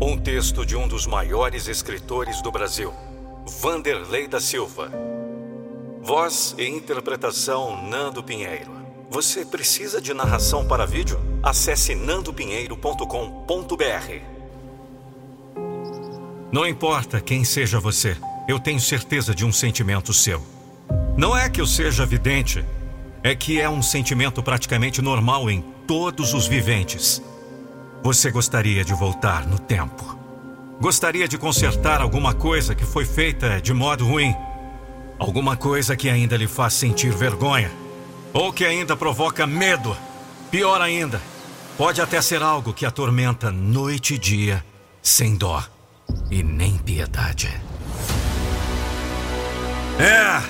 Um texto de um dos maiores escritores do Brasil, Vanderlei da Silva. Voz e interpretação Nando Pinheiro. Você precisa de narração para vídeo? Acesse nandopinheiro.com.br. Não importa quem seja você, eu tenho certeza de um sentimento seu. Não é que eu seja vidente, é que é um sentimento praticamente normal em todos os viventes. Você gostaria de voltar no tempo. Gostaria de consertar alguma coisa que foi feita de modo ruim. Alguma coisa que ainda lhe faz sentir vergonha. Ou que ainda provoca medo. Pior ainda, pode até ser algo que atormenta noite e dia, sem dó e nem piedade. É,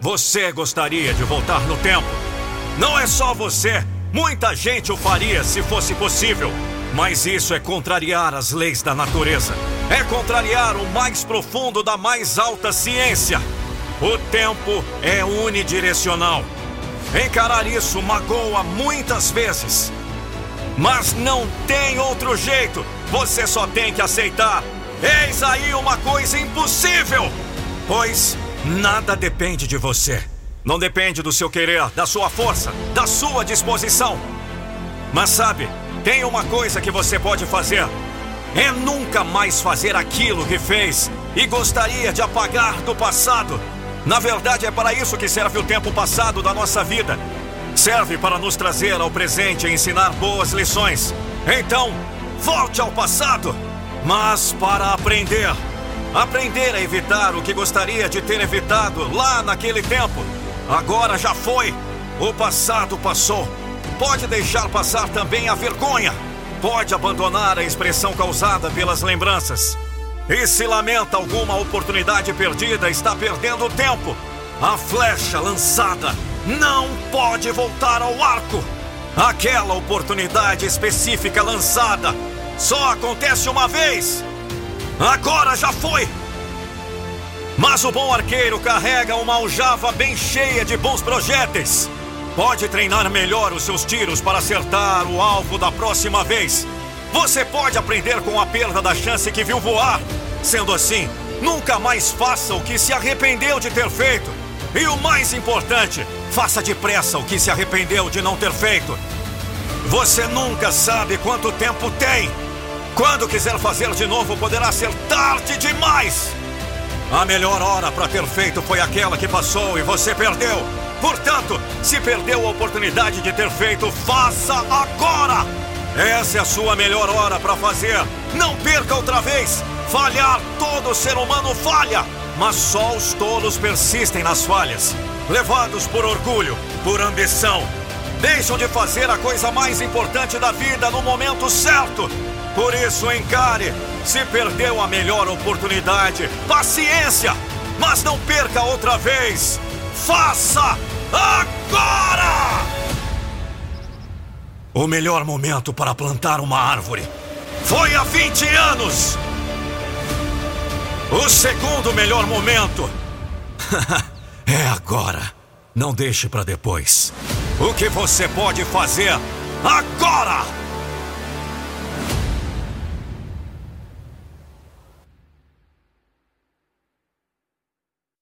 você gostaria de voltar no tempo. Não é só você, muita gente o faria se fosse possível. Mas isso é contrariar as leis da natureza. É contrariar o mais profundo da mais alta ciência. O tempo é unidirecional. Encarar isso magoa muitas vezes. Mas não tem outro jeito. Você só tem que aceitar. Eis aí uma coisa impossível. Pois nada depende de você. Não depende do seu querer, da sua força, da sua disposição. Mas sabe, tem uma coisa que você pode fazer: é nunca mais fazer aquilo que fez e gostaria de apagar do passado. Na verdade, é para isso que serve o tempo passado da nossa vida. Serve para nos trazer ao presente e ensinar boas lições. Então, volte ao passado, mas para aprender. Aprender a evitar o que gostaria de ter evitado lá naquele tempo. Agora já foi. O passado passou. Pode deixar passar também a vergonha. Pode abandonar a expressão causada pelas lembranças. E se lamenta alguma oportunidade perdida, está perdendo tempo. A flecha lançada não pode voltar ao arco. Aquela oportunidade específica lançada só acontece uma vez. Agora já foi. Mas o bom arqueiro carrega uma aljava bem cheia de bons projéteis. Pode treinar melhor os seus tiros para acertar o alvo da próxima vez. Você pode aprender com a perda da chance que viu voar. Sendo assim, nunca mais faça o que se arrependeu de ter feito. E o mais importante, faça depressa o que se arrependeu de não ter feito. Você nunca sabe quanto tempo tem. Quando quiser fazer de novo, poderá ser tarde demais. A melhor hora para ter feito foi aquela que passou e você perdeu. Portanto, se perdeu a oportunidade de ter feito, faça agora! Essa é a sua melhor hora para fazer. Não perca outra vez. Falhar, todo ser humano falha. Mas só os tolos persistem nas falhas. Levados por orgulho, por ambição. Deixam de fazer a coisa mais importante da vida no momento certo. Por isso, encare. Se perdeu a melhor oportunidade, paciência. Mas não perca outra vez. Faça agora! O melhor momento para plantar uma árvore foi há 20 anos! O segundo melhor momento é agora. Não deixe para depois. O que você pode fazer agora?